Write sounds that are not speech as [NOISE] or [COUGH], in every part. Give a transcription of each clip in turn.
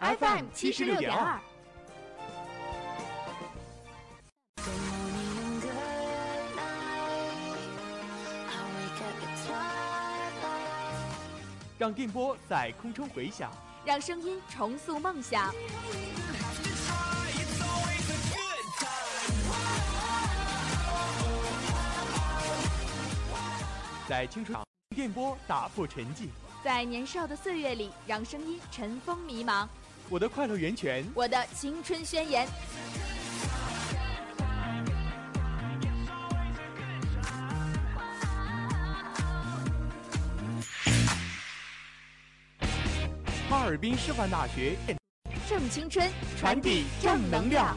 FM 七十六点二。让电波在空中回响，让声音重塑梦想。在青春电波打破沉寂，在年少的岁月里，让声音尘封迷茫。我的快乐源泉，我的青春宣言。哈尔滨师范大学正青春，传递正能量。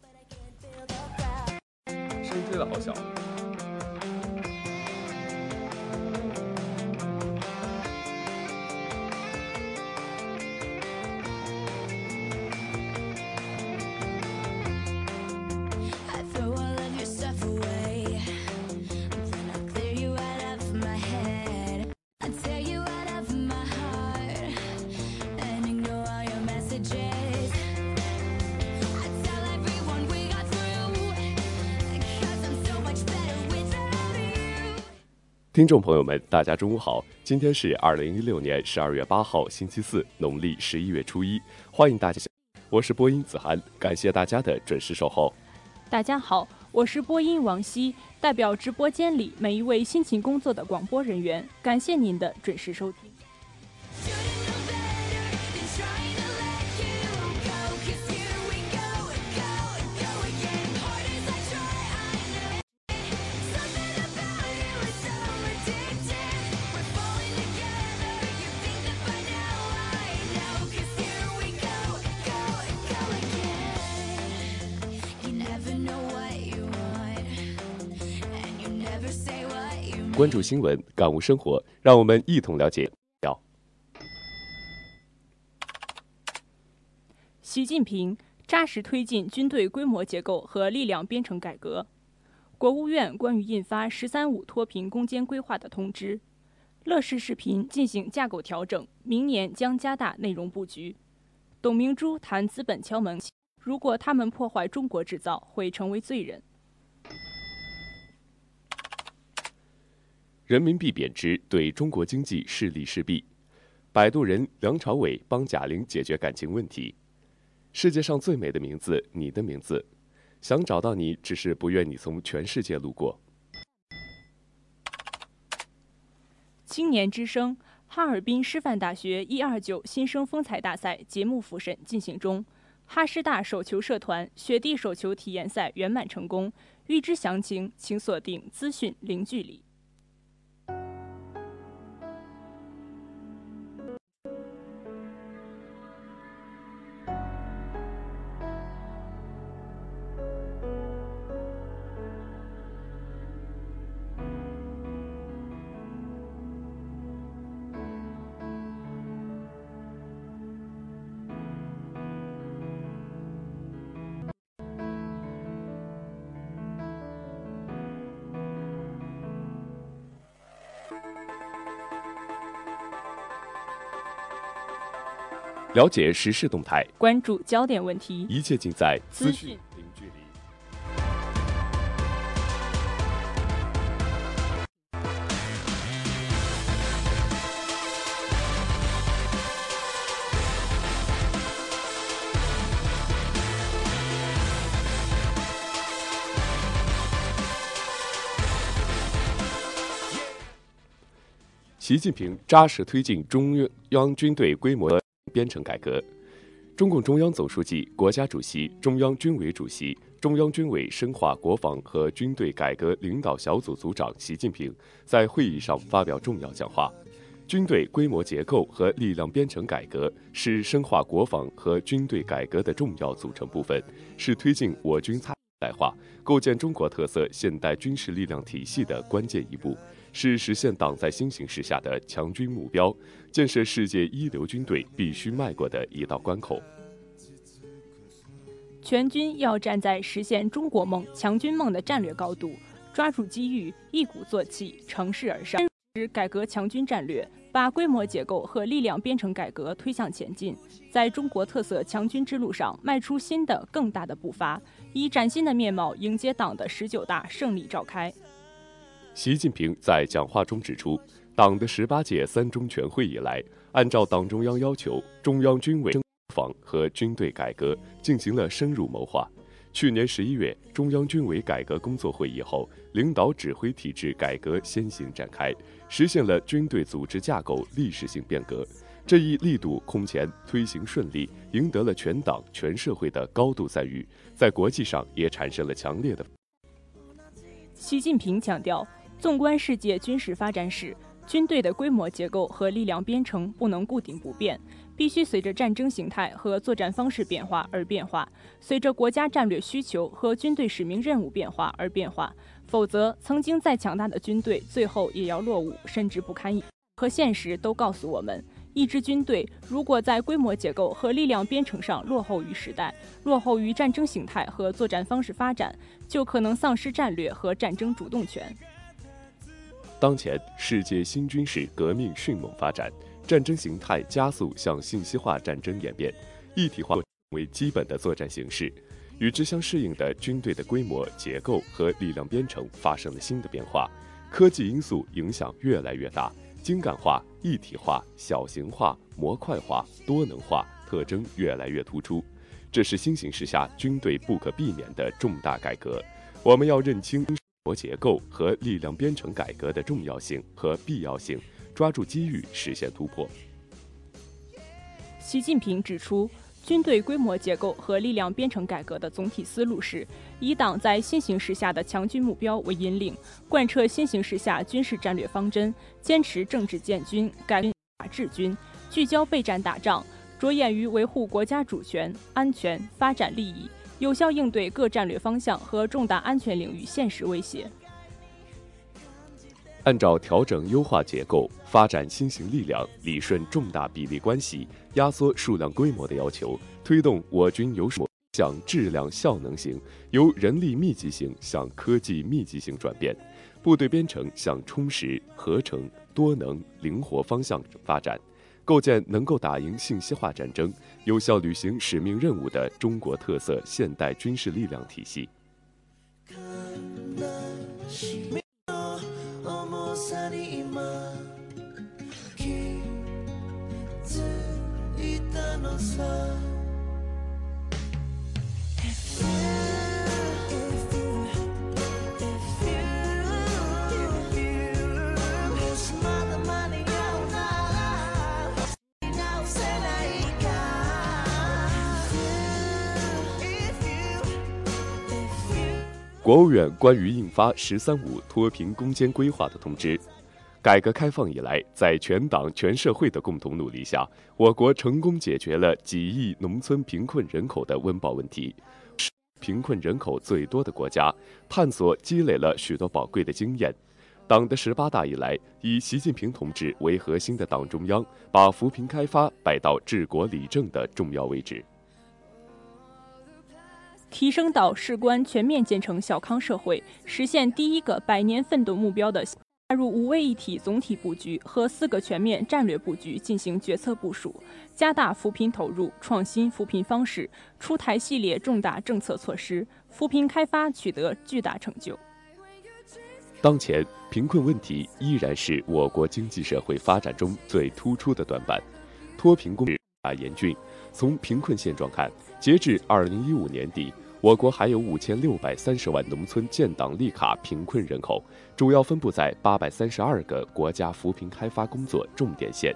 听众朋友们，大家中午好！今天是二零一六年十二月八号，星期四，农历十一月初一。欢迎大家，我是播音子涵，感谢大家的准时守候。大家好，我是播音王希，代表直播间里每一位辛勤工作的广播人员，感谢您的准时收听。关注新闻，感悟生活，让我们一同了解。习近平扎实推进军队规模结构和力量编程改革。国务院关于印发“十三五”脱贫攻坚规划的通知。乐视视频进行架构调整，明年将加大内容布局。董明珠谈资本敲门，如果他们破坏中国制造，会成为罪人。人民币贬值对中国经济是利是弊？摆渡人梁朝伟帮贾玲解决感情问题。世界上最美的名字，你的名字，想找到你，只是不愿你从全世界路过。青年之声，哈尔滨师范大学一二九新生风采大赛节目复审进行中，哈师大手球社团雪地手球体验赛圆满成功。预知详情，请锁定资讯零距离。了解时事动态，关注焦点问题，一切尽在资讯零距离。习近平扎实推进中央军队规模编程改革。中共中央总书记、国家主席、中央军委主席、中央军委深化国防和军队改革领导小组组长习近平在会议上发表重要讲话。军队规模结构和力量编程改革是深化国防和军队改革的重要组成部分，是推进我军现代化、构建中国特色现代军事力量体系的关键一步。是实现党在新形势下的强军目标、建设世界一流军队必须迈过的一道关口。全军要站在实现中国梦、强军梦的战略高度，抓住机遇，一鼓作气，乘势而上，实改革强军战略，把规模结构和力量编程改革推向前进，在中国特色强军之路上迈出新的更大的步伐，以崭新的面貌迎接党的十九大胜利召开。习近平在讲话中指出，党的十八届三中全会以来，按照党中央要求，中央军委国防和军队改革进行了深入谋划。去年十一月，中央军委改革工作会议后，领导指挥体制改革先行展开，实现了军队组织架构历史性变革。这一力度空前，推行顺利，赢得了全党全社会的高度赞誉，在国际上也产生了强烈的。习近平强调。纵观世界军事发展史，军队的规模结构和力量编程不能固定不变，必须随着战争形态和作战方式变化而变化，随着国家战略需求和军队使命任务变化而变化。否则，曾经再强大的军队，最后也要落伍，甚至不堪一。和现实都告诉我们，一支军队如果在规模结构和力量编程上落后于时代，落后于战争形态和作战方式发展，就可能丧失战略和战争主动权。当前，世界新军事革命迅猛发展，战争形态加速向信息化战争演变，一体化为基本的作战形式。与之相适应的军队的规模结构和力量编程发生了新的变化，科技因素影响越来越大，精干化、一体化、小型化、模块化、多能化特征越来越突出，这是新形势下军队不可避免的重大改革。我们要认清。国结构和力量编程改革的重要性和必要性，抓住机遇实现突破。习近平指出，军队规模结构和力量编程改革的总体思路是以党在新形势下的强军目标为引领，贯彻新形势下军事战略方针，坚持政治建军、改法治军，聚焦备战打仗，着眼于维护国家主权、安全、发展利益。有效应对各战略方向和重大安全领域现实威胁。按照调整优化结构、发展新型力量、理顺重大比例关系、压缩数量规模的要求，推动我军由向质量效能型、由人力密集型向科技密集型转变，部队编程向充实、合成、多能、灵活方向发展。构建能够打赢信息化战争、有效履行使命任务的中国特色现代军事力量体系。国务院关于印发“十三五”脱贫攻坚规划的通知。改革开放以来，在全党全社会的共同努力下，我国成功解决了几亿农村贫困人口的温饱问题，是贫困人口最多的国家，探索积累了许多宝贵的经验。党的十八大以来，以习近平同志为核心的党中央，把扶贫开发摆到治国理政的重要位置。提升到事关全面建成小康社会、实现第一个百年奋斗目标的加入五位一体总体布局和四个全面战略布局进行决策部署，加大扶贫投入，创新扶贫方式，出台系列重大政策措施，扶贫开发取得巨大成就。当前，贫困问题依然是我国经济社会发展中最突出的短板，脱贫攻势啊严峻。从贫困现状看，截至二零一五年底，我国还有五千六百三十万农村建档立卡贫困人口，主要分布在八百三十二个国家扶贫开发工作重点县、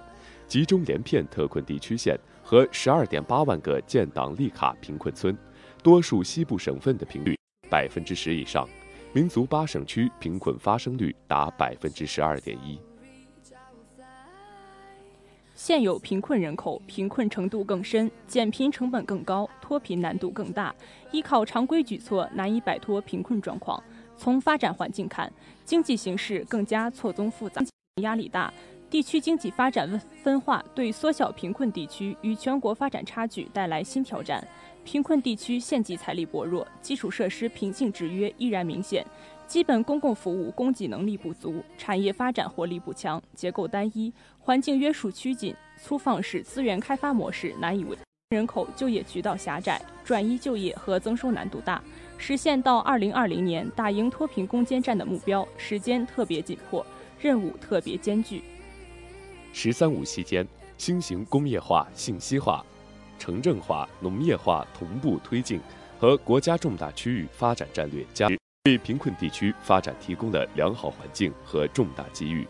集中连片特困地区县和十二点八万个建档立卡贫困村，多数西部省份的贫率百分之十以上。民族八省区贫困发生率达百分之十二点一。现有贫困人口贫困程度更深，减贫成本更高，脱贫难度更大，依靠常规举措难以摆脱贫困状况。从发展环境看，经济形势更加错综复杂，压力大，地区经济发展分化对缩小贫困地区与全国发展差距带来新挑战。贫困地区县级财力薄弱，基础设施瓶颈制约依然明显，基本公共服务供给能力不足，产业发展活力不强，结构单一，环境约束趋紧，粗放式资源开发模式难以为人口就业渠道狭窄，转移就业和增收难度大，实现到二零二零年打赢脱贫攻坚战的目标时间特别紧迫，任务特别艰巨。“十三五”期间，新型工业化、信息化。城镇化、农业化同步推进，和国家重大区域发展战略加为贫困地区发展提供了良好环境和重大机遇。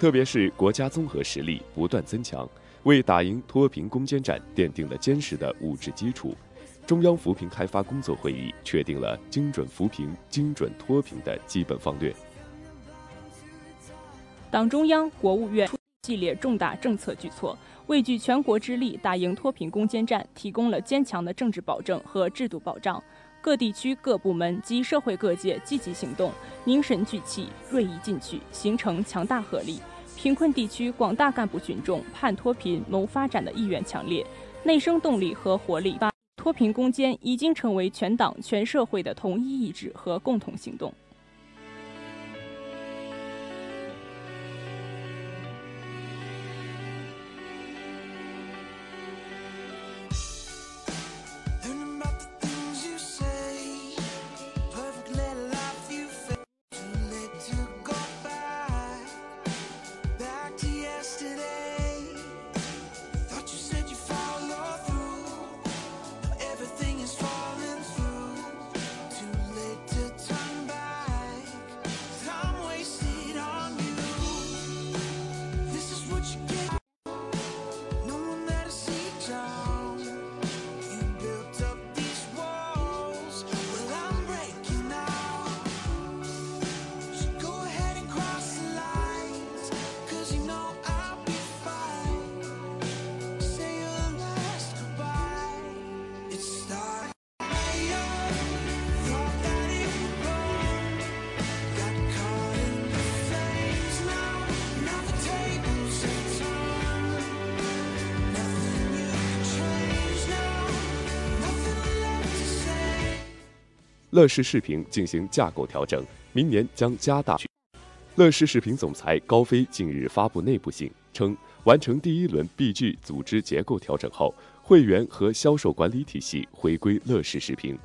特别是国家综合实力不断增强，为打赢脱贫攻坚战奠定了坚实的物质基础。中央扶贫开发工作会议确定了精准扶贫、精准脱贫的基本方略。党中央、国务院系列重大政策举措。为举全国之力打赢脱贫攻坚战，提供了坚强的政治保证和制度保障。各地区各部门及社会各界积极行动，凝神聚气，锐意进取，形成强大合力。贫困地区广大干部群众盼脱贫谋发展的意愿强烈，内生动力和活力。脱贫攻坚已经成为全党全社会的统一意志和共同行动。乐视视频进行架构调整，明年将加大。乐视视频总裁高飞近日发布内部信称，完成第一轮 BG 组织结构调整后，会员和销售管理体系回归乐视视频。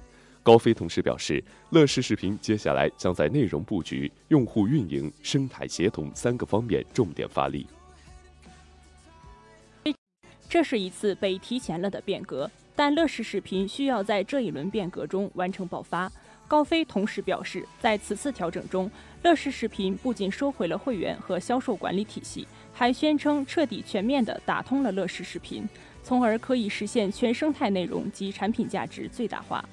高飞同时表示，乐视视频接下来将在内容布局、用户运营、生态协同三个方面重点发力。这是一次被提前了的变革。但乐视视频需要在这一轮变革中完成爆发。高飞同时表示，在此次调整中，乐视视频不仅收回了会员和销售管理体系，还宣称彻底全面地打通了乐视视频，从而可以实现全生态内容及产品价值最大化。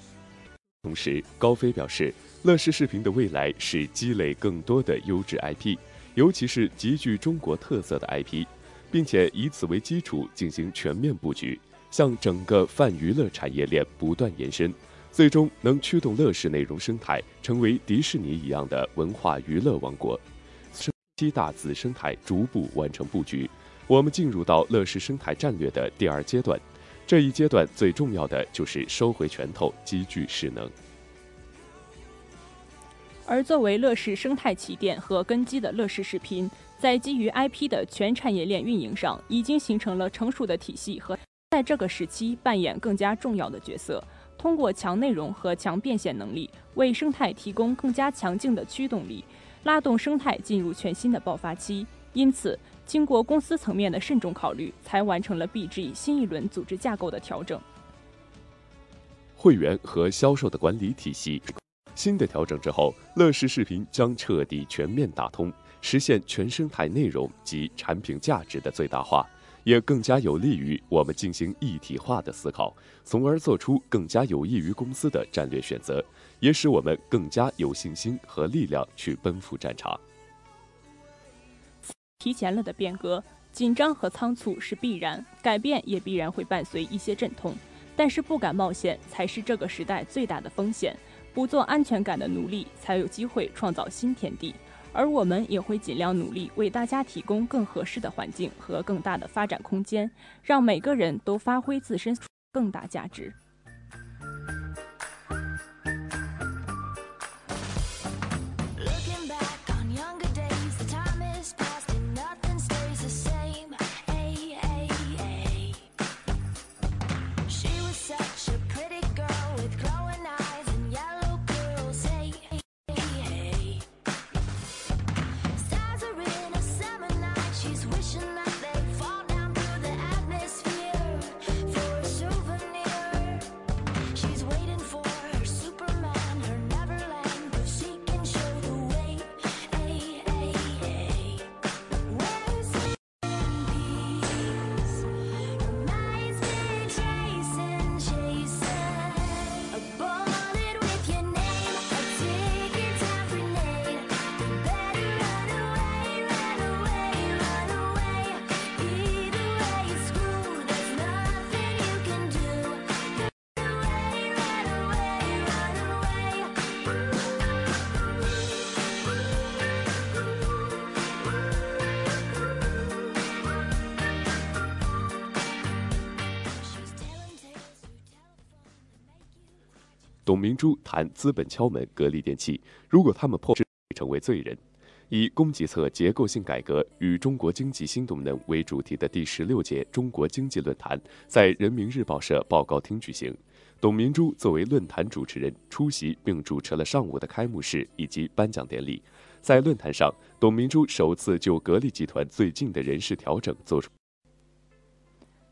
同时，高飞表示，乐视视频的未来是积累更多的优质 IP，尤其是极具中国特色的 IP，并且以此为基础进行全面布局。向整个泛娱乐产业链不断延伸，最终能驱动乐视内容生态成为迪士尼一样的文化娱乐王国。七大子生态逐步完成布局，我们进入到乐视生态战略的第二阶段。这一阶段最重要的就是收回拳头，积聚势能。而作为乐视生态起点和根基的乐视视频，在基于 IP 的全产业链运营上，已经形成了成熟的体系和在这个时期扮演更加重要的角色。通过强内容和强变现能力，为生态提供更加强劲的驱动力，拉动生态进入全新的爆发期。因此，经过公司层面的慎重考虑，才完成了 BG 新一轮组织架构的调整。会员和销售的管理体系，新的调整之后，乐视视频将彻底全面打通，实现全生态内容及产品价值的最大化。也更加有利于我们进行一体化的思考，从而做出更加有益于公司的战略选择，也使我们更加有信心和力量去奔赴战场。提前了的变革，紧张和仓促是必然，改变也必然会伴随一些阵痛，但是不敢冒险才是这个时代最大的风险。不做安全感的奴隶，才有机会创造新天地。而我们也会尽量努力，为大家提供更合适的环境和更大的发展空间，让每个人都发挥自身更大价值。董明珠谈资本敲门格力电器，如果他们破，会成为罪人。以供给侧结构性改革与中国经济新动能为主题的第十六届中国经济论坛在人民日报社报告厅举行。董明珠作为论坛主持人出席并主持了上午的开幕式以及颁奖典礼。在论坛上，董明珠首次就格力集团最近的人事调整作出。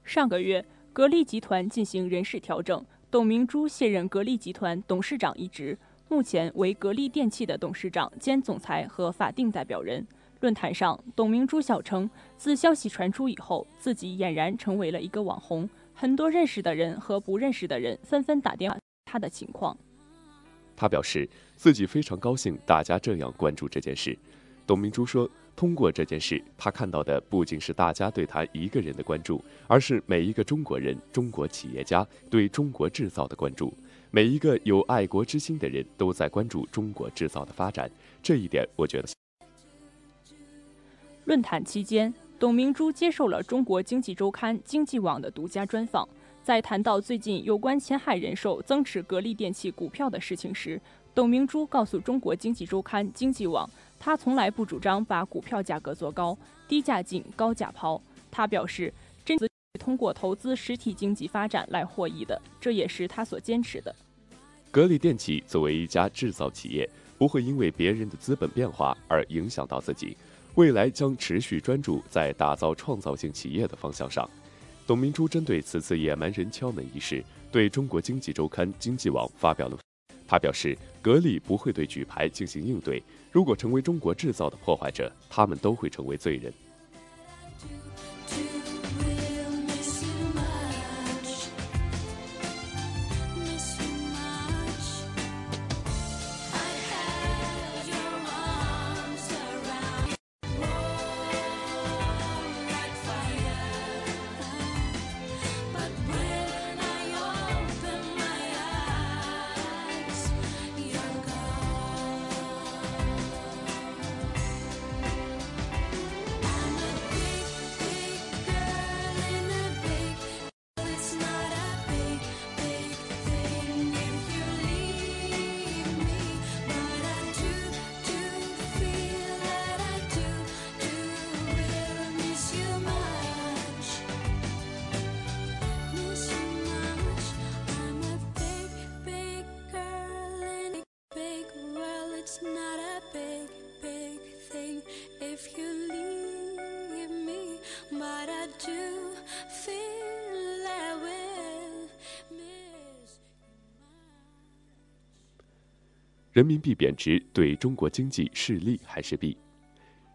上个月，格力集团进行人事调整。董明珠卸任格力集团董事长一职，目前为格力电器的董事长兼总裁和法定代表人。论坛上，董明珠笑称，自消息传出以后，自己俨然成为了一个网红，很多认识的人和不认识的人纷纷打电话他的情况。他表示自己非常高兴大家这样关注这件事。董明珠说。通过这件事，他看到的不仅是大家对他一个人的关注，而是每一个中国人、中国企业家对中国制造的关注。每一个有爱国之心的人都在关注中国制造的发展。这一点，我觉得。论坛期间，董明珠接受了中国经济周刊、经济网的独家专访。在谈到最近有关前海人寿增持格力电器股票的事情时，董明珠告诉中国经济周刊、经济网。他从来不主张把股票价格做高，低价进，高价抛。他表示，真资通过投资实体经济发展来获益的，这也是他所坚持的。格力电器作为一家制造企业，不会因为别人的资本变化而影响到自己，未来将持续专注在打造创造性企业的方向上。董明珠针对此次野蛮人敲门一事，对中国经济周刊、经济网发表了。他表示，格力不会对举牌进行应对。如果成为中国制造的破坏者，他们都会成为罪人。人民币贬值对中国经济是利还是弊？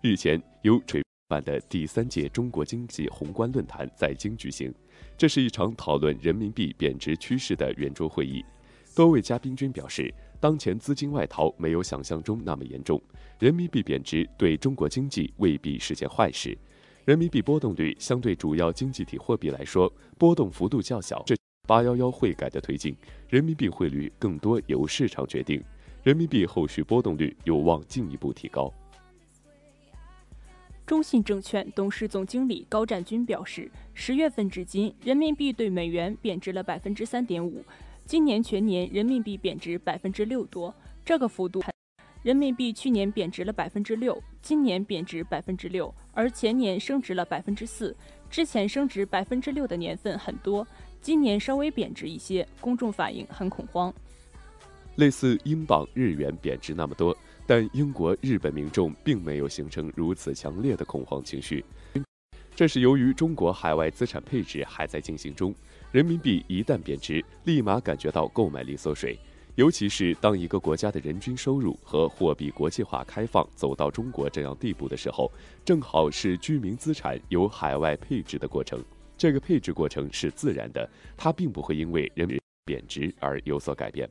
日前，由垂办的第三届中国经济宏观论坛在京举行，这是一场讨论人民币贬值趋势的圆桌会议。多位嘉宾均表示，当前资金外逃没有想象中那么严重，人民币贬值对中国经济未必是件坏事。人民币波动率相对主要经济体货币来说，波动幅度较小。这“八幺幺”汇改的推进，人民币汇率更多由市场决定。人民币后续波动率有望进一步提高。中信证券董事总经理高占军表示，十月份至今，人民币对美元贬值了百分之三点五，今年全年人民币贬值百分之六多，这个幅度，人民币去年贬值了百分之六，今年贬值百分之六，而前年升值了百分之四，之前升值百分之六的年份很多，今年稍微贬值一些，公众反应很恐慌。类似英镑、日元贬值那么多，但英国、日本民众并没有形成如此强烈的恐慌情绪。这是由于中国海外资产配置还在进行中，人民币一旦贬值，立马感觉到购买力缩水。尤其是当一个国家的人均收入和货币国际化开放走到中国这样地步的时候，正好是居民资产由海外配置的过程。这个配置过程是自然的，它并不会因为人民币贬值而有所改变。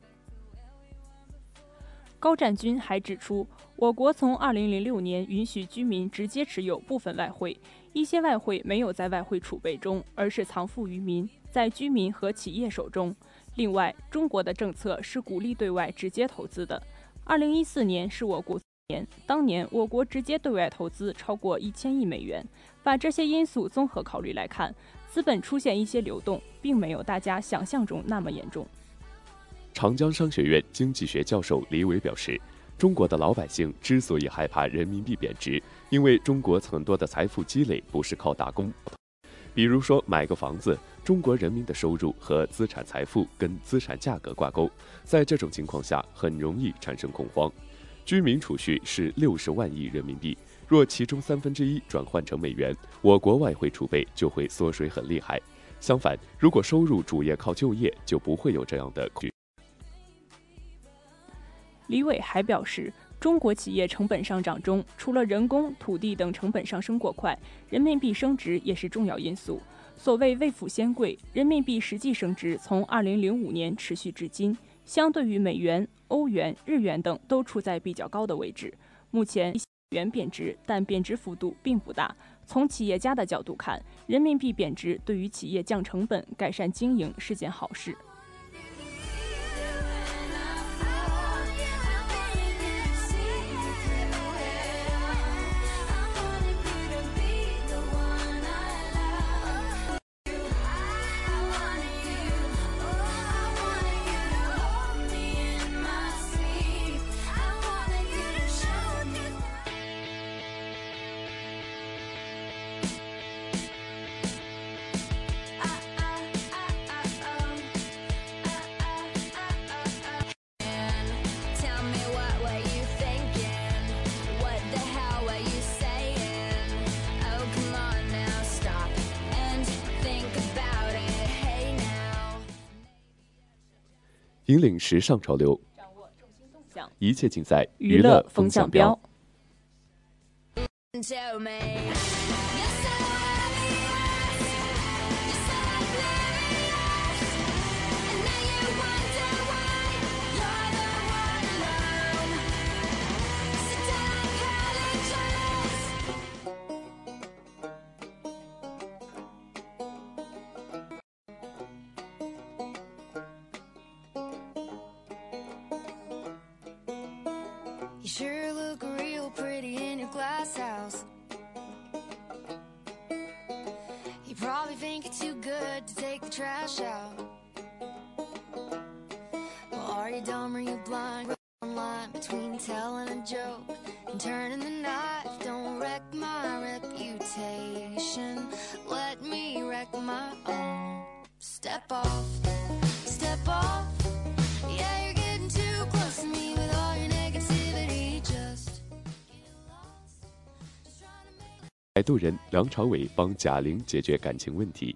高占军还指出，我国从2006年允许居民直接持有部分外汇，一些外汇没有在外汇储备中，而是藏富于民，在居民和企业手中。另外，中国的政策是鼓励对外直接投资的。2014年是我国年，当年我国直接对外投资超过一千亿美元。把这些因素综合考虑来看，资本出现一些流动，并没有大家想象中那么严重。长江商学院经济学教授李伟表示，中国的老百姓之所以害怕人民币贬值，因为中国很多的财富积累不是靠打工，比如说买个房子，中国人民的收入和资产财富跟资产价格挂钩，在这种情况下很容易产生恐慌。居民储蓄是六十万亿人民币，若其中三分之一转换成美元，我国外汇储备就会缩水很厉害。相反，如果收入主业靠就业，就不会有这样的恐。李伟还表示，中国企业成本上涨中，除了人工、土地等成本上升过快，人民币升值也是重要因素。所谓未富先贵，人民币实际升值从2005年持续至今，相对于美元、欧元、日元等都处在比较高的位置。目前元贬值，但贬值幅度并不大。从企业家的角度看，人民币贬值对于企业降成本、改善经营是件好事。引领时尚潮流，掌握重心动向，一切尽在娱乐风向标。渡人梁朝伟帮贾玲解决感情问题。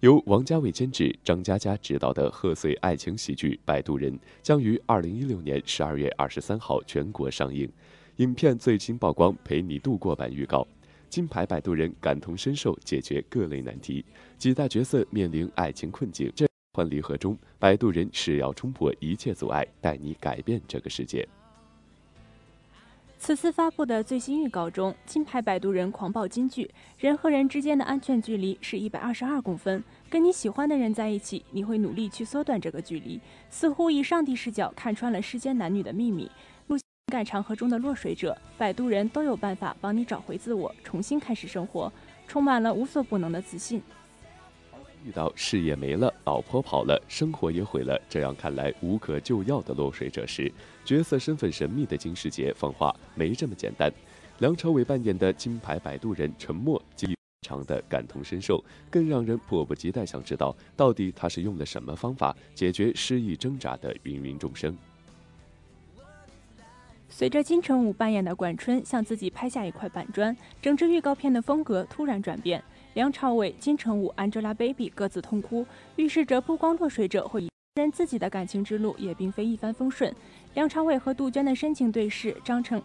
由王家卫监制、张嘉佳执导的贺岁爱情喜剧《摆渡人》将于二零一六年十二月二十三号全国上映。影片最新曝光陪你度过版预告，金牌摆渡人感同身受，解决各类难题，几大角色面临爱情困境。这幻离合中，摆渡人誓要冲破一切阻碍，带你改变这个世界。此次发布的最新预告中，金牌摆渡人狂爆金句：人和人之间的安全距离是一百二十二公分，跟你喜欢的人在一起，你会努力去缩短这个距离。似乎以上帝视角看穿了世间男女的秘密。路情感长河中的落水者，摆渡人都有办法帮你找回自我，重新开始生活，充满了无所不能的自信。遇到事业没了、老婆跑了、生活也毁了，这样看来无可救药的落水者时，角色身份神秘的金世杰放话没这么简单。梁朝伟扮演的金牌摆渡人沉默，极长的感同身受，更让人迫不及待想知道到底他是用了什么方法解决失意挣扎的芸芸众生。随着金城武扮演的管春向自己拍下一块板砖，整支预告片的风格突然转变。梁朝伟、金城武、Angelababy 各自痛哭，预示着不光落水者会人自己的感情之路也并非一帆风顺。梁朝伟和杜鹃的深情对视，张成、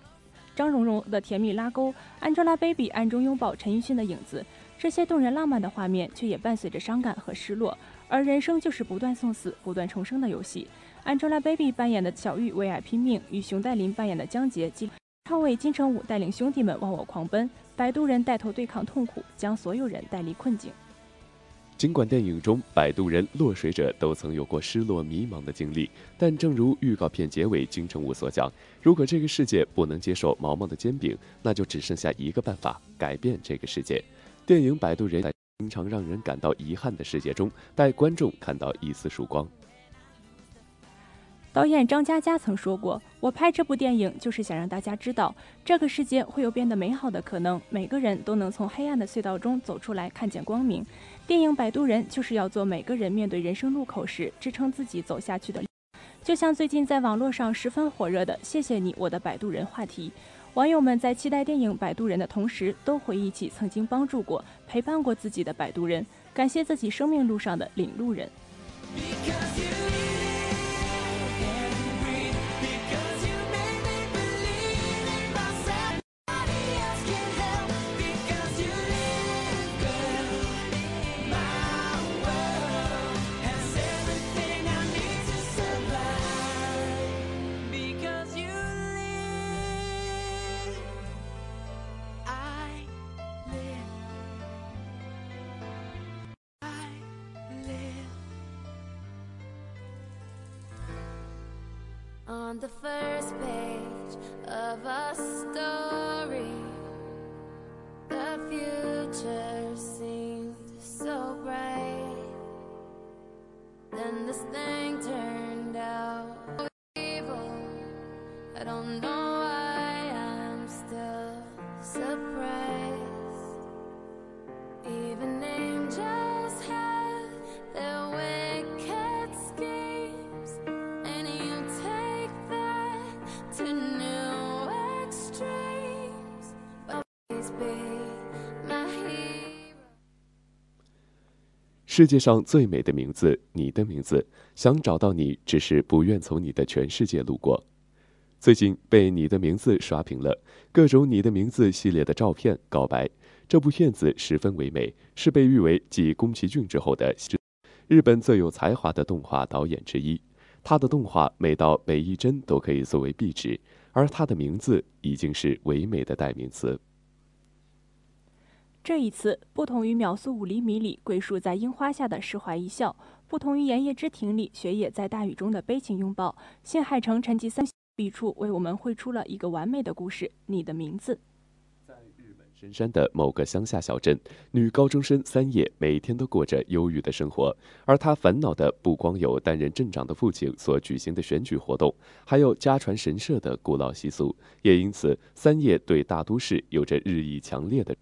张荣荣的甜蜜拉钩，Angelababy 暗中拥抱陈奕迅的影子，这些动人浪漫的画面却也伴随着伤感和失落。而人生就是不断送死、不断重生的游戏。Angelababy 扮演的小玉为爱拼命，与熊黛林扮演的江洁。超伟、金城武带领兄弟们忘我狂奔，摆渡人带头对抗痛苦，将所有人带离困境。尽管电影中摆渡人、落水者都曾有过失落、迷茫的经历，但正如预告片结尾金城武所讲，如果这个世界不能接受毛毛的煎饼，那就只剩下一个办法：改变这个世界。电影《摆渡人》在经常让人感到遗憾的世界中，带观众看到一丝曙光。导演张嘉佳曾说过：“我拍这部电影就是想让大家知道，这个世界会有变得美好的可能，每个人都能从黑暗的隧道中走出来，看见光明。电影《摆渡人》就是要做每个人面对人生路口时支撑自己走下去的。就像最近在网络上十分火热的“谢谢你，我的摆渡人”话题，网友们在期待电影《摆渡人》的同时，都回忆起曾经帮助过、陪伴过自己的摆渡人，感谢自己生命路上的领路人。”on the first page of a story. The future 世界上最美的名字，你的名字。想找到你，只是不愿从你的全世界路过。最近被你的名字刷屏了各种你的名字系列的照片告白。这部片子十分唯美，是被誉为继宫崎骏之后的日本最有才华的动画导演之一。他的动画美到每一帧都可以作为壁纸，而他的名字已经是唯美的代名词。这一次，不同于秒速五厘米里桂树在樱花下的释怀一笑，不同于《炎夜之庭》里雪野在大雨中的悲情拥抱，新海诚沉寂三笔触为我们绘出了一个完美的故事。你的名字，在日本深山的某个乡下小镇，女高中生三叶每天都过着忧郁的生活，而她烦恼的不光有担任镇长的父亲所举行的选举活动，还有家传神社的古老习俗。也因此，三叶对大都市有着日益强烈的。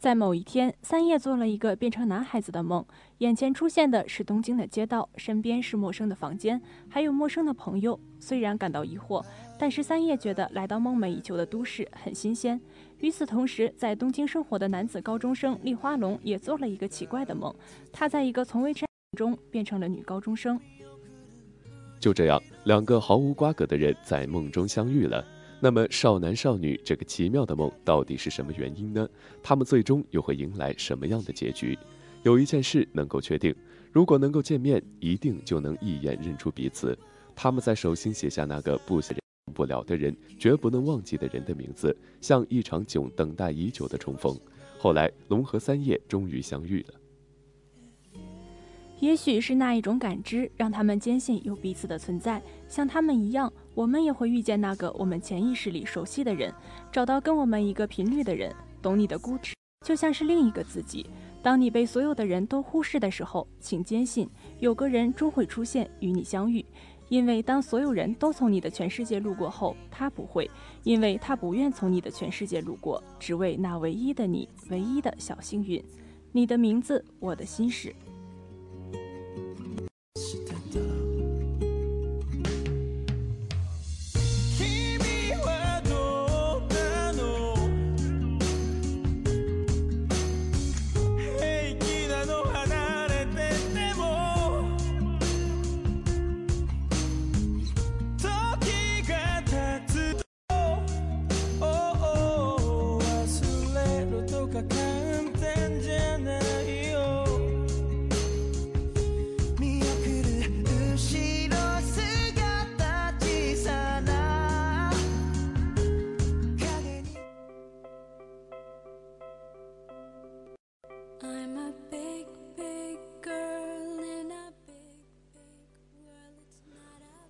在某一天，三叶做了一个变成男孩子的梦，眼前出现的是东京的街道，身边是陌生的房间，还有陌生的朋友。虽然感到疑惑，但是三叶觉得来到梦寐以求的都市很新鲜。与此同时，在东京生活的男子高中生立花龙也做了一个奇怪的梦，他在一个从未中变成了女高中生。就这样，两个毫无瓜葛的人在梦中相遇了。那么，少男少女这个奇妙的梦到底是什么原因呢？他们最终又会迎来什么样的结局？有一件事能够确定：如果能够见面，一定就能一眼认出彼此。他们在手心写下那个不写不了的人，绝不能忘记的人的名字，像一场久等待已久的重逢。后来，龙和三叶终于相遇了。也许是那一种感知，让他们坚信有彼此的存在。像他们一样，我们也会遇见那个我们潜意识里熟悉的人，找到跟我们一个频率的人，懂你的固执，就像是另一个自己。当你被所有的人都忽视的时候，请坚信，有个人终会出现与你相遇。因为当所有人都从你的全世界路过后，他不会，因为他不愿从你的全世界路过，只为那唯一的你，唯一的小幸运。你的名字，我的心事。Shit.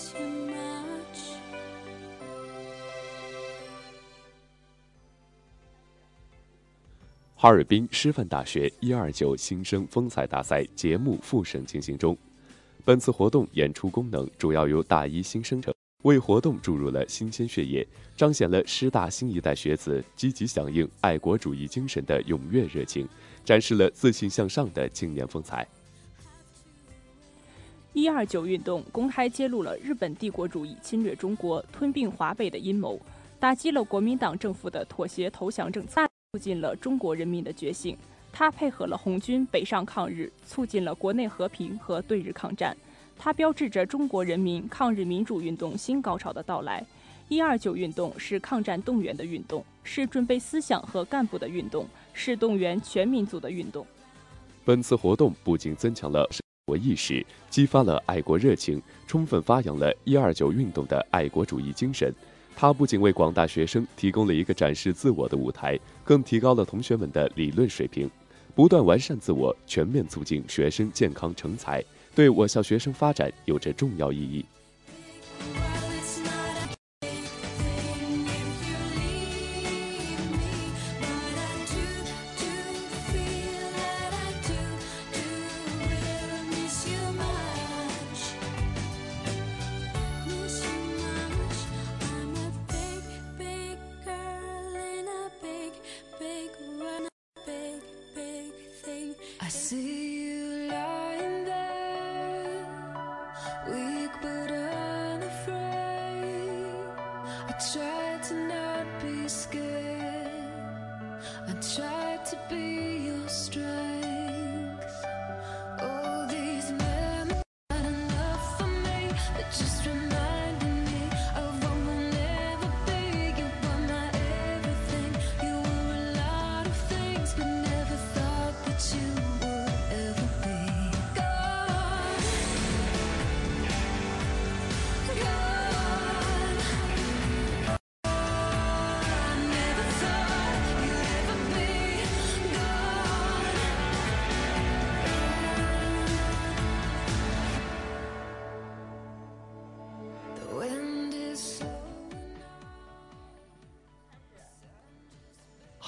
[LAUGHS] 哈尔滨师范大学一二九新生风采大赛节目复审进行中。本次活动演出功能主要由大一新生成，为活动注入了新鲜血液，彰显了师大新一代学子积极响应爱国主义精神的踊跃热情，展示了自信向上的青年风采。一二九运动公开揭露了日本帝国主义侵略中国、吞并华北的阴谋，打击了国民党政府的妥协投降政策，促进了中国人民的觉醒。它配合了红军北上抗日，促进了国内和平和对日抗战。它标志着中国人民抗日民主运动新高潮的到来。一二九运动是抗战动员的运动，是准备思想和干部的运动，是动员全民族的运动。本次活动不仅增强了国意识，激发了爱国热情，充分发扬了一二九运动的爱国主义精神。它不仅为广大学生提供了一个展示自我的舞台，更提高了同学们的理论水平，不断完善自我，全面促进学生健康成才，对我校学生发展有着重要意义。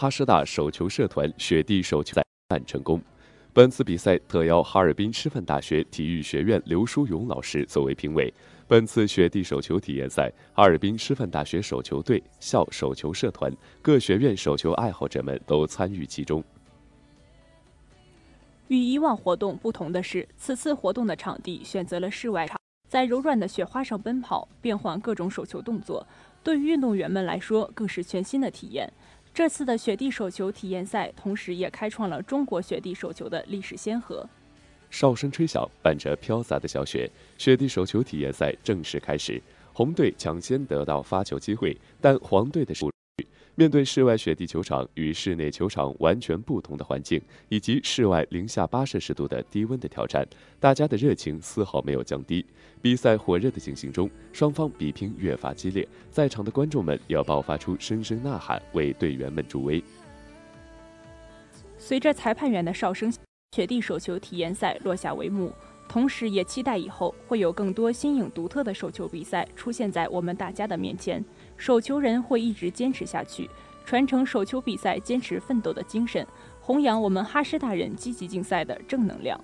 哈师大手球社团雪地手球赛办成功。本次比赛特邀哈尔滨师范大学体育学院刘书勇老师作为评委。本次雪地手球体验赛，哈尔滨师范大学手球队、校手球社团、各学院手球爱好者们都参与其中。与以往活动不同的是，此次活动的场地选择了室外场，在柔软的雪花上奔跑，变换各种手球动作，对于运动员们来说更是全新的体验。这次的雪地手球体验赛，同时也开创了中国雪地手球的历史先河。哨声吹响，伴着飘洒的小雪，雪地手球体验赛正式开始。红队抢先得到发球机会，但黄队的是面对室外雪地球场与室内球场完全不同的环境，以及室外零下八摄氏度的低温的挑战，大家的热情丝毫没有降低。比赛火热的进行中，双方比拼越发激烈，在场的观众们要爆发出声声呐喊，为队员们助威。随着裁判员的哨声，雪地手球体验赛落下帷幕。同时，也期待以后会有更多新颖独特的手球比赛出现在我们大家的面前。手球人会一直坚持下去，传承手球比赛坚持奋斗的精神，弘扬我们哈师大人积极竞赛的正能量。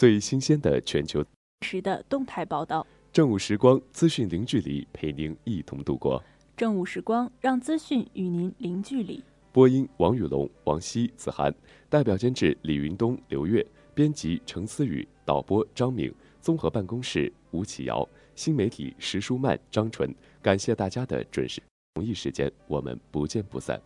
最新鲜的全球时的动态报道，正午时光，资讯零距离，陪您一同度过。正午时光让资讯与您零距离。播音：王宇龙、王希、子涵，代表监制：李云东、刘月，编辑：程思雨，导播：张敏，综合办公室：吴启尧，新媒体：石舒曼、张纯。感谢大家的准时同一时间，我们不见不散。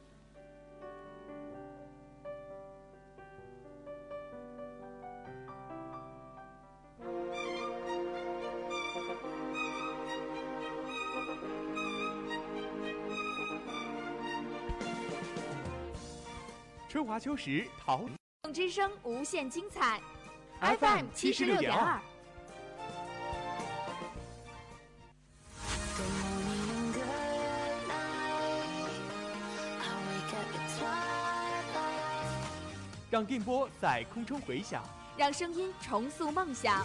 时桃李。之声无限精彩，FM 七十六点二。让电波在空中回响，让声音重塑梦想。